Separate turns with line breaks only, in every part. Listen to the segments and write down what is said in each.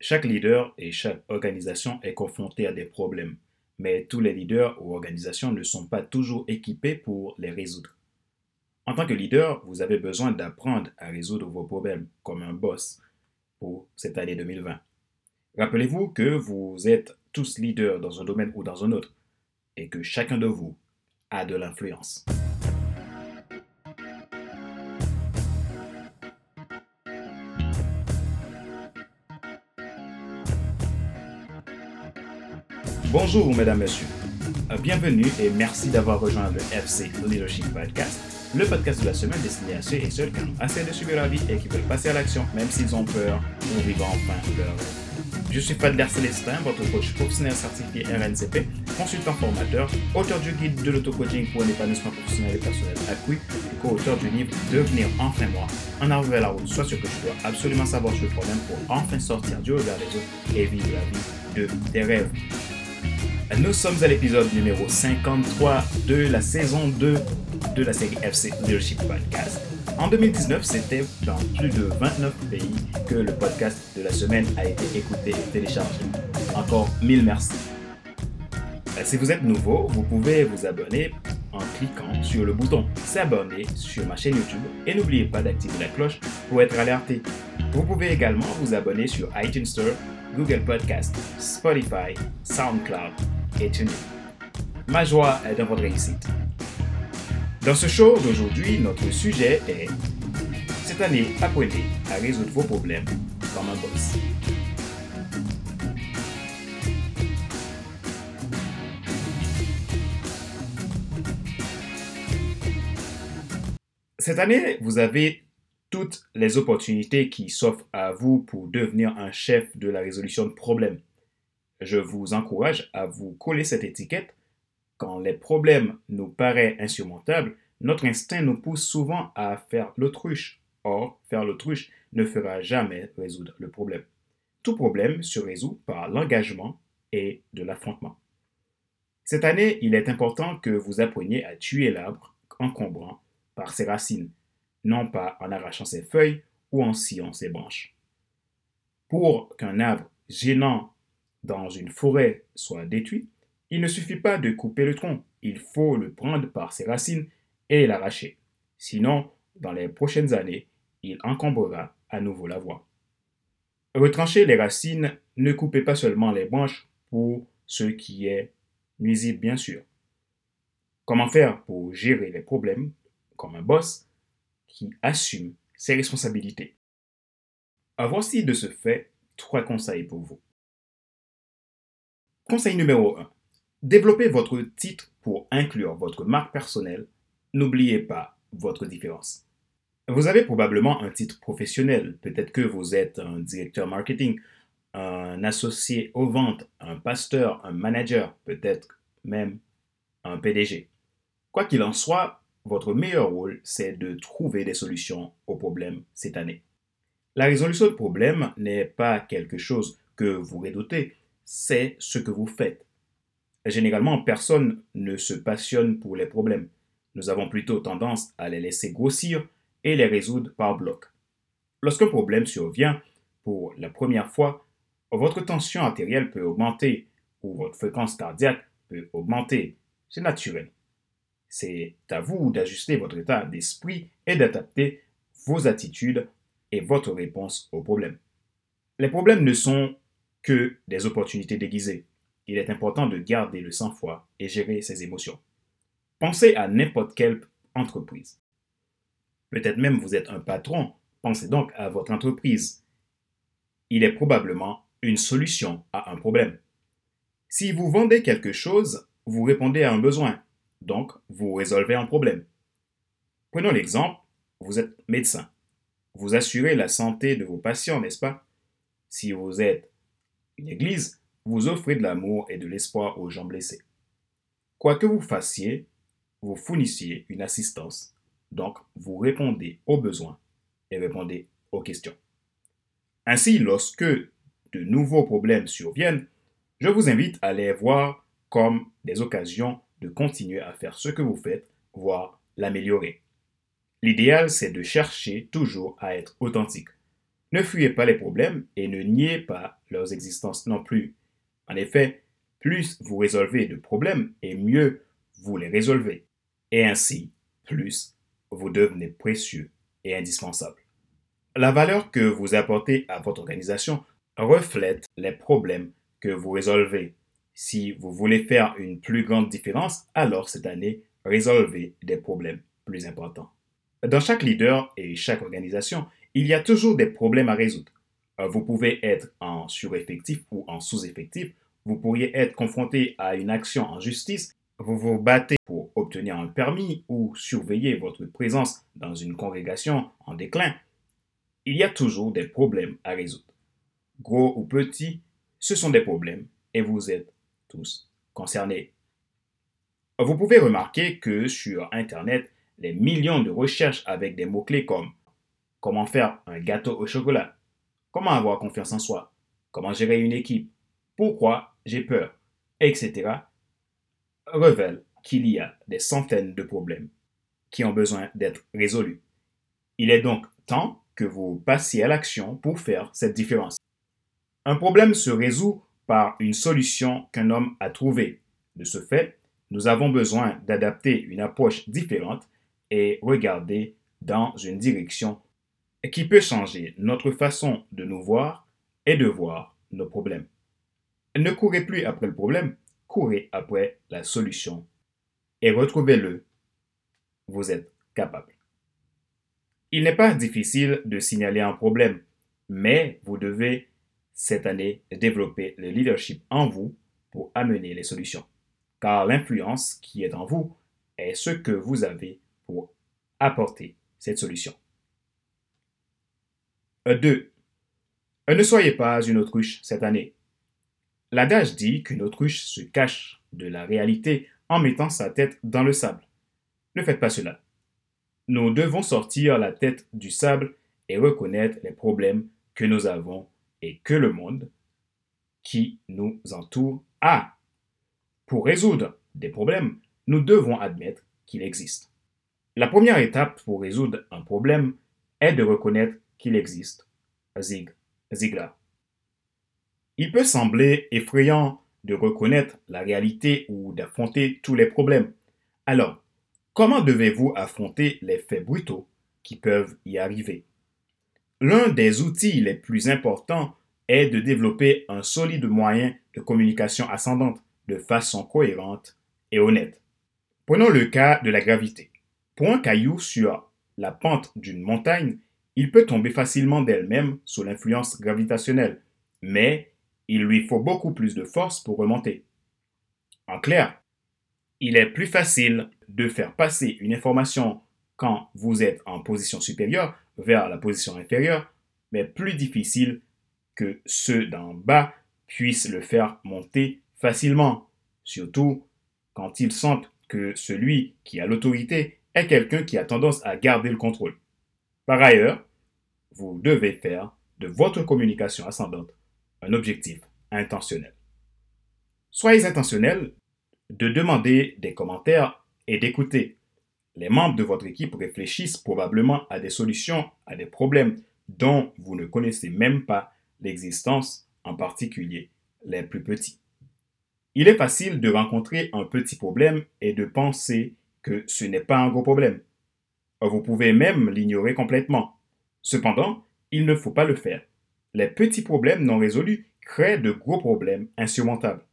Chaque leader et chaque organisation est confronté à des problèmes, mais tous les leaders ou organisations ne sont pas toujours équipés pour les résoudre. En tant que leader, vous avez besoin d'apprendre à résoudre vos problèmes comme un boss pour cette année 2020. Rappelez-vous que vous êtes tous leaders dans un domaine ou dans un autre et que chacun de vous a de l'influence. Bonjour mesdames, messieurs. Bienvenue et merci d'avoir rejoint le FC Leadership Podcast, le podcast de la semaine destiné à ceux et celles qui ont assez de subir la vie et qui veulent passer à l'action même s'ils ont peur ou vivre enfin leur rêve. Je suis Fadler Célestin, votre coach professionnel certifié RNCP, consultant formateur, auteur du guide de l'auto-coaching pour un épanouissement professionnel et personnel accru et co-auteur du livre Devenir enfin moi, en arrivant à la route, soit ce que tu dois absolument savoir sur le problème pour enfin sortir du regard des autres et vivre la vie de tes rêves. Nous sommes à l'épisode numéro 53 de la saison 2 de la série FC Leadership Podcast. En 2019, c'était dans plus de 29 pays que le podcast de la semaine a été écouté et téléchargé. Encore mille merci. Euh, si vous êtes nouveau, vous pouvez vous abonner en cliquant sur le bouton s'abonner sur ma chaîne YouTube et n'oubliez pas d'activer la cloche pour être alerté. Vous pouvez également vous abonner sur iTunes Store, Google Podcast, Spotify, SoundCloud Ma joie est dans votre réussite. Dans ce show d'aujourd'hui, notre sujet est Cette année, apprenez à résoudre vos problèmes comme un boss. Cette année, vous avez toutes les opportunités qui s'offrent à vous pour devenir un chef de la résolution de problèmes. Je vous encourage à vous coller cette étiquette. Quand les problèmes nous paraissent insurmontables, notre instinct nous pousse souvent à faire l'autruche. Or, faire l'autruche ne fera jamais résoudre le problème. Tout problème se résout par l'engagement et de l'affrontement. Cette année, il est important que vous appreniez à tuer l'arbre encombrant par ses racines, non pas en arrachant ses feuilles ou en sciant ses branches. Pour qu'un arbre gênant dans une forêt soit détruit, il ne suffit pas de couper le tronc, il faut le prendre par ses racines et l'arracher. Sinon, dans les prochaines années, il encombrera à nouveau la voie. Retrancher les racines, ne coupez pas seulement les branches pour ce qui est nuisible, bien sûr. Comment faire pour gérer les problèmes comme un boss qui assume ses responsabilités? Voici de ce fait trois conseils pour vous. Conseil numéro 1. Développez votre titre pour inclure votre marque personnelle. N'oubliez pas votre différence. Vous avez probablement un titre professionnel. Peut-être que vous êtes un directeur marketing, un associé aux ventes, un pasteur, un manager, peut-être même un PDG. Quoi qu'il en soit, votre meilleur rôle, c'est de trouver des solutions aux problèmes cette année. La résolution de problèmes n'est pas quelque chose que vous redoutez, c'est ce que vous faites. Généralement, personne ne se passionne pour les problèmes. Nous avons plutôt tendance à les laisser grossir et les résoudre par bloc. Lorsqu'un problème survient pour la première fois, votre tension artérielle peut augmenter ou votre fréquence cardiaque peut augmenter. C'est naturel. C'est à vous d'ajuster votre état d'esprit et d'adapter vos attitudes et votre réponse aux problèmes. Les problèmes ne sont que des opportunités déguisées. Il est important de garder le sang-froid et gérer ses émotions. Pensez à n'importe quelle entreprise. Peut-être même vous êtes un patron, pensez donc à votre entreprise. Il est probablement une solution à un problème. Si vous vendez quelque chose, vous répondez à un besoin, donc vous résolvez un problème. Prenons l'exemple, vous êtes médecin. Vous assurez la santé de vos patients, n'est-ce pas? Si vous êtes une église, vous offrez de l'amour et de l'espoir aux gens blessés. Quoi que vous fassiez, vous fournissiez une assistance. Donc, vous répondez aux besoins et répondez aux questions. Ainsi, lorsque de nouveaux problèmes surviennent, je vous invite à les voir comme des occasions de continuer à faire ce que vous faites, voire l'améliorer. L'idéal, c'est de chercher toujours à être authentique. Ne fuyez pas les problèmes et ne niez pas leur existence non plus. En effet, plus vous résolvez de problèmes et mieux vous les résolvez. Et ainsi, plus vous devenez précieux et indispensable. La valeur que vous apportez à votre organisation reflète les problèmes que vous résolvez. Si vous voulez faire une plus grande différence, alors cette année, résolvez des problèmes plus importants. Dans chaque leader et chaque organisation, il y a toujours des problèmes à résoudre. Vous pouvez être en sureffectif ou en sous-effectif. Vous pourriez être confronté à une action en justice. Vous vous battez pour obtenir un permis ou surveiller votre présence dans une congrégation en déclin. Il y a toujours des problèmes à résoudre. Gros ou petits, ce sont des problèmes et vous êtes tous concernés. Vous pouvez remarquer que sur Internet, les millions de recherches avec des mots-clés comme comment faire un gâteau au chocolat, comment avoir confiance en soi, comment gérer une équipe, pourquoi j'ai peur, etc., révèlent qu'il y a des centaines de problèmes qui ont besoin d'être résolus. Il est donc temps que vous passiez à l'action pour faire cette différence. Un problème se résout par une solution qu'un homme a trouvée. De ce fait, nous avons besoin d'adapter une approche différente et regarder dans une direction qui peut changer notre façon de nous voir et de voir nos problèmes. Ne courez plus après le problème, courez après la solution et retrouvez-le. Vous êtes capable. Il n'est pas difficile de signaler un problème, mais vous devez cette année développer le leadership en vous pour amener les solutions. Car l'influence qui est en vous est ce que vous avez pour apporter cette solution. 2. Euh, ne soyez pas une autruche cette année. L'adage dit qu'une autruche se cache de la réalité en mettant sa tête dans le sable. Ne faites pas cela. Nous devons sortir la tête du sable et reconnaître les problèmes que nous avons et que le monde qui nous entoure a. Pour résoudre des problèmes, nous devons admettre qu'il existe. La première étape pour résoudre un problème est de reconnaître qu'il existe. Zig, Ziglar. Il peut sembler effrayant de reconnaître la réalité ou d'affronter tous les problèmes. Alors, comment devez-vous affronter les faits brutaux qui peuvent y arriver? L'un des outils les plus importants est de développer un solide moyen de communication ascendante de façon cohérente et honnête. Prenons le cas de la gravité. Pour un caillou sur la pente d'une montagne, il peut tomber facilement d'elle-même sous l'influence gravitationnelle, mais il lui faut beaucoup plus de force pour remonter. En clair, il est plus facile de faire passer une information quand vous êtes en position supérieure vers la position inférieure, mais plus difficile que ceux d'en bas puissent le faire monter facilement, surtout quand ils sentent que celui qui a l'autorité est quelqu'un qui a tendance à garder le contrôle. Par ailleurs, vous devez faire de votre communication ascendante un objectif intentionnel. Soyez intentionnel de demander des commentaires et d'écouter. Les membres de votre équipe réfléchissent probablement à des solutions à des problèmes dont vous ne connaissez même pas l'existence, en particulier les plus petits. Il est facile de rencontrer un petit problème et de penser que ce n'est pas un gros problème. Vous pouvez même l'ignorer complètement. Cependant, il ne faut pas le faire. Les petits problèmes non résolus créent de gros problèmes insurmontables.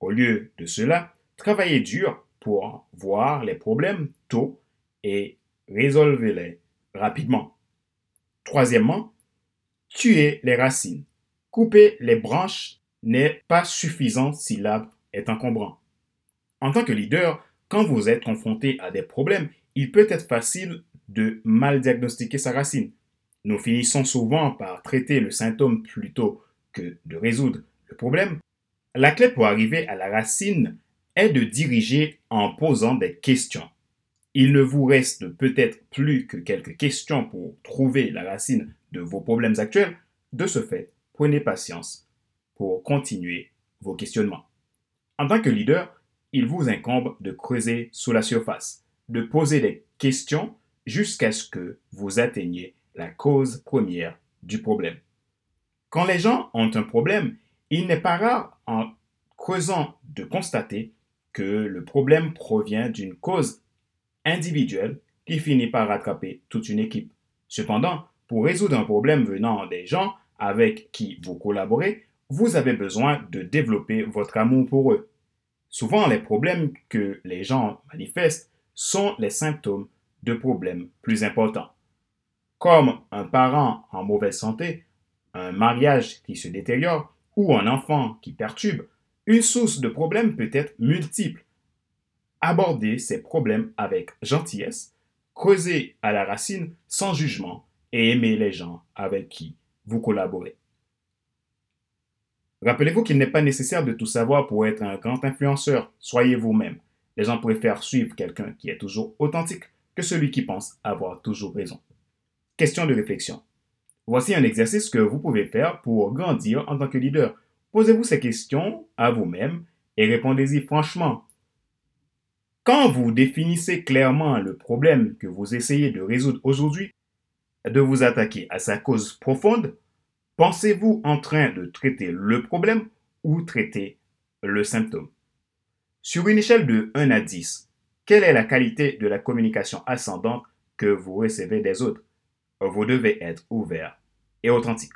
Au lieu de cela, travaillez dur pour voir les problèmes tôt et résolvez-les rapidement. Troisièmement, tuez les racines. Couper les branches n'est pas suffisant si l'arbre est encombrant. En tant que leader, quand vous êtes confronté à des problèmes, il peut être facile de mal diagnostiquer sa racine. Nous finissons souvent par traiter le symptôme plutôt que de résoudre le problème. La clé pour arriver à la racine est de diriger en posant des questions. Il ne vous reste peut-être plus que quelques questions pour trouver la racine de vos problèmes actuels. De ce fait, prenez patience pour continuer vos questionnements. En tant que leader, il vous incombe de creuser sous la surface, de poser des questions jusqu'à ce que vous atteigniez la cause première du problème. Quand les gens ont un problème, il n'est pas rare en creusant de constater que le problème provient d'une cause individuelle qui finit par rattraper toute une équipe. Cependant, pour résoudre un problème venant des gens avec qui vous collaborez, vous avez besoin de développer votre amour pour eux. Souvent, les problèmes que les gens manifestent sont les symptômes de problèmes plus importants. Comme un parent en mauvaise santé, un mariage qui se détériore ou un enfant qui perturbe, une source de problèmes peut être multiple. Abordez ces problèmes avec gentillesse, creusez à la racine sans jugement et aimez les gens avec qui vous collaborez. Rappelez-vous qu'il n'est pas nécessaire de tout savoir pour être un grand influenceur. Soyez vous-même. Les gens préfèrent suivre quelqu'un qui est toujours authentique que celui qui pense avoir toujours raison. Question de réflexion. Voici un exercice que vous pouvez faire pour grandir en tant que leader. Posez-vous ces questions à vous-même et répondez-y franchement. Quand vous définissez clairement le problème que vous essayez de résoudre aujourd'hui, de vous attaquer à sa cause profonde, pensez-vous en train de traiter le problème ou traiter le symptôme? Sur une échelle de 1 à 10, quelle est la qualité de la communication ascendante que vous recevez des autres? Vous devez être ouvert et authentique.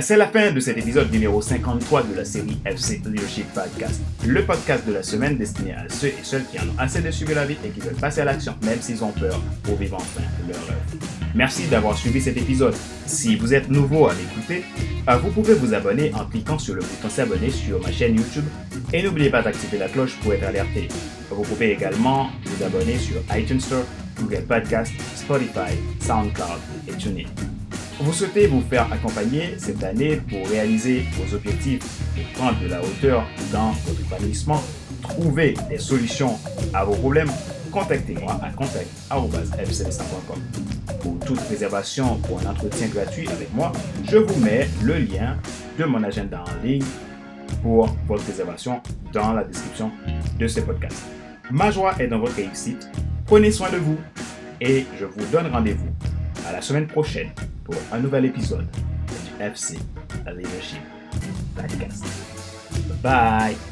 C'est la fin de cet épisode numéro 53 de la série FC Leadership Podcast, le podcast de la semaine destiné à ceux et celles qui en ont assez de suivre la vie et qui veulent passer à l'action, même s'ils ont peur, pour vivre enfin leur rêve. Merci d'avoir suivi cet épisode. Si vous êtes nouveau à l'écouter, ah, vous pouvez vous abonner en cliquant sur le bouton s'abonner sur ma chaîne YouTube et n'oubliez pas d'activer la cloche pour être alerté. Vous pouvez également vous abonner sur iTunes Store, Google Podcast, Spotify, SoundCloud et TuneIn. Vous souhaitez vous faire accompagner cette année pour réaliser vos objectifs et prendre de la hauteur dans votre épanouissement, trouver des solutions à vos problèmes, contactez-moi à contact.fcb5.com. Pour toute réservation pour un entretien gratuit avec moi, je vous mets le lien de mon agenda en ligne pour votre réservation dans la description de ce podcast. Ma joie est dans votre réussite. Prenez soin de vous et je vous donne rendez-vous à la semaine prochaine pour un nouvel épisode du FC Leadership Podcast. Bye!